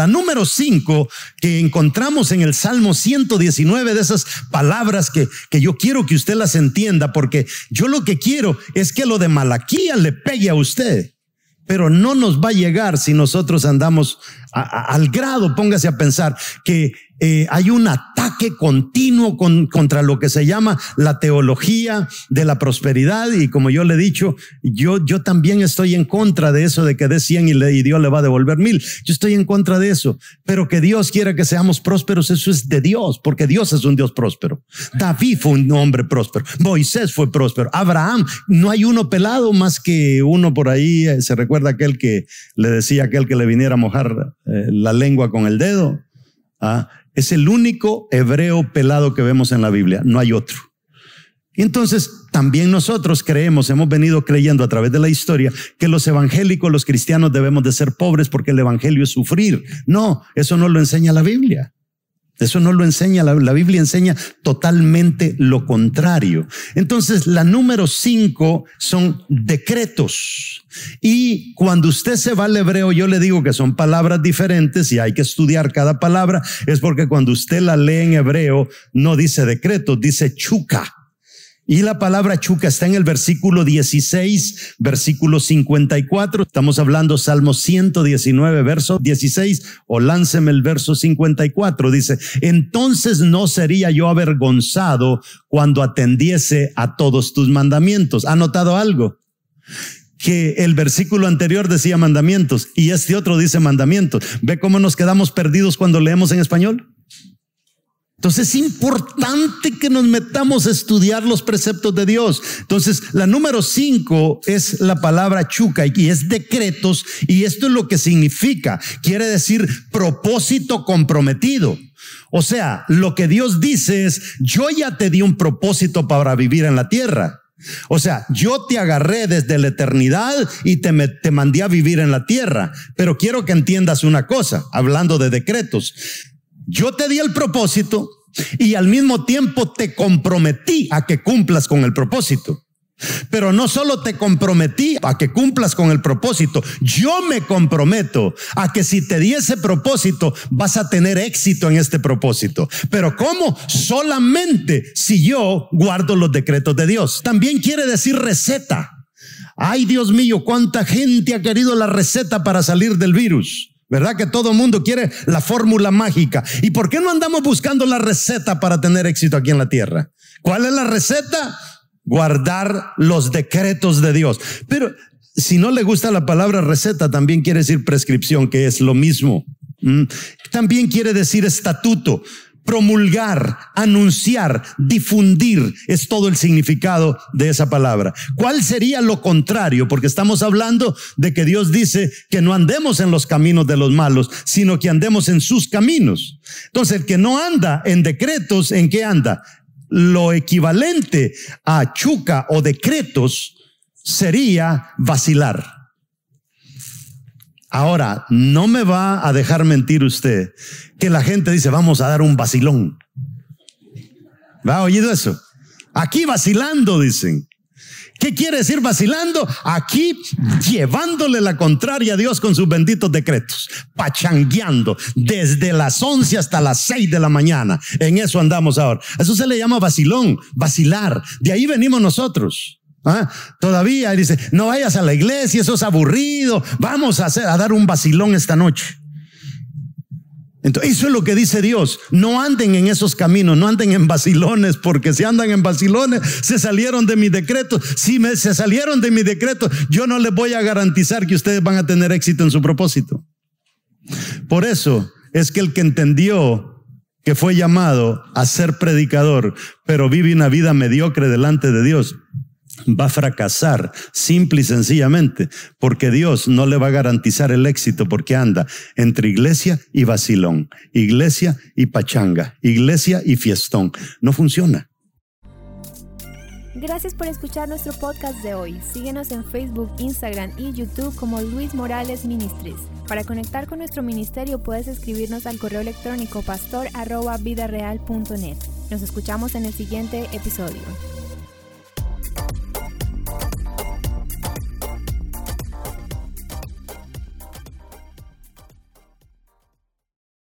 La número 5 que encontramos en el Salmo 119 de esas palabras que, que yo quiero que usted las entienda, porque yo lo que quiero es que lo de Malaquía le pegue a usted pero no nos va a llegar si nosotros andamos al grado, póngase a pensar, que eh, hay un ataque continuo contra lo que se llama la teología de la prosperidad. Y como yo le he dicho, yo, yo también estoy en contra de eso de que dé 100 y, le, y Dios le va a devolver mil. Yo estoy en contra de eso, pero que Dios quiera que seamos prósperos, eso es de Dios, porque Dios es un Dios próspero. David fue un hombre próspero, Moisés fue próspero, Abraham, no hay uno pelado más que uno por ahí, eh, se recuerda aquel que le decía a aquel que le viniera a mojar eh, la lengua con el dedo. ¿ah? Es el único hebreo pelado que vemos en la Biblia, no hay otro. Y entonces también nosotros creemos, hemos venido creyendo a través de la historia que los evangélicos, los cristianos debemos de ser pobres porque el evangelio es sufrir. No, eso no lo enseña la Biblia. Eso no lo enseña, la, Biblia enseña totalmente lo contrario. Entonces, la número cinco son decretos. Y cuando usted se va al hebreo, yo le digo que son palabras diferentes y hay que estudiar cada palabra, es porque cuando usted la lee en hebreo, no dice decretos, dice chuca. Y la palabra chuca está en el versículo 16, versículo 54. Estamos hablando Salmo 119, verso 16, o lánceme el verso 54. Dice, entonces no sería yo avergonzado cuando atendiese a todos tus mandamientos. ¿Ha notado algo? que el versículo anterior decía mandamientos y este otro dice mandamientos. ¿Ve cómo nos quedamos perdidos cuando leemos en español? Entonces es importante que nos metamos a estudiar los preceptos de Dios. Entonces la número cinco es la palabra chuca y es decretos y esto es lo que significa. Quiere decir propósito comprometido. O sea, lo que Dios dice es, yo ya te di un propósito para vivir en la tierra. O sea, yo te agarré desde la eternidad y te, te mandé a vivir en la tierra. Pero quiero que entiendas una cosa, hablando de decretos. Yo te di el propósito y al mismo tiempo te comprometí a que cumplas con el propósito. Pero no solo te comprometí a que cumplas con el propósito, yo me comprometo a que si te di ese propósito vas a tener éxito en este propósito. Pero ¿cómo? Solamente si yo guardo los decretos de Dios. También quiere decir receta. Ay Dios mío, cuánta gente ha querido la receta para salir del virus. ¿Verdad que todo mundo quiere la fórmula mágica? ¿Y por qué no andamos buscando la receta para tener éxito aquí en la tierra? ¿Cuál es la receta? Guardar los decretos de Dios. Pero si no le gusta la palabra receta, también quiere decir prescripción, que es lo mismo. Mm. También quiere decir estatuto promulgar, anunciar, difundir, es todo el significado de esa palabra. ¿Cuál sería lo contrario? Porque estamos hablando de que Dios dice que no andemos en los caminos de los malos, sino que andemos en sus caminos. Entonces, el que no anda en decretos, ¿en qué anda? Lo equivalente a chuca o decretos sería vacilar. Ahora, no me va a dejar mentir usted que la gente dice, vamos a dar un vacilón. ¿Va oído eso? Aquí vacilando, dicen. ¿Qué quiere decir vacilando? Aquí llevándole la contraria a Dios con sus benditos decretos, pachangueando desde las 11 hasta las 6 de la mañana. En eso andamos ahora. Eso se le llama vacilón, vacilar. De ahí venimos nosotros. ¿Ah? Todavía dice, no vayas a la iglesia, eso es aburrido, vamos a, hacer, dar un vacilón esta noche. Entonces, eso es lo que dice Dios. No anden en esos caminos, no anden en vacilones, porque si andan en vacilones, se salieron de mi decreto. Si me, se salieron de mi decreto, yo no les voy a garantizar que ustedes van a tener éxito en su propósito. Por eso es que el que entendió que fue llamado a ser predicador, pero vive una vida mediocre delante de Dios, va a fracasar, simple y sencillamente, porque Dios no le va a garantizar el éxito porque anda entre iglesia y vacilón, iglesia y pachanga, iglesia y fiestón. No funciona. Gracias por escuchar nuestro podcast de hoy. Síguenos en Facebook, Instagram y YouTube como Luis Morales Ministries. Para conectar con nuestro ministerio puedes escribirnos al correo electrónico pastor.vidareal.net. Nos escuchamos en el siguiente episodio.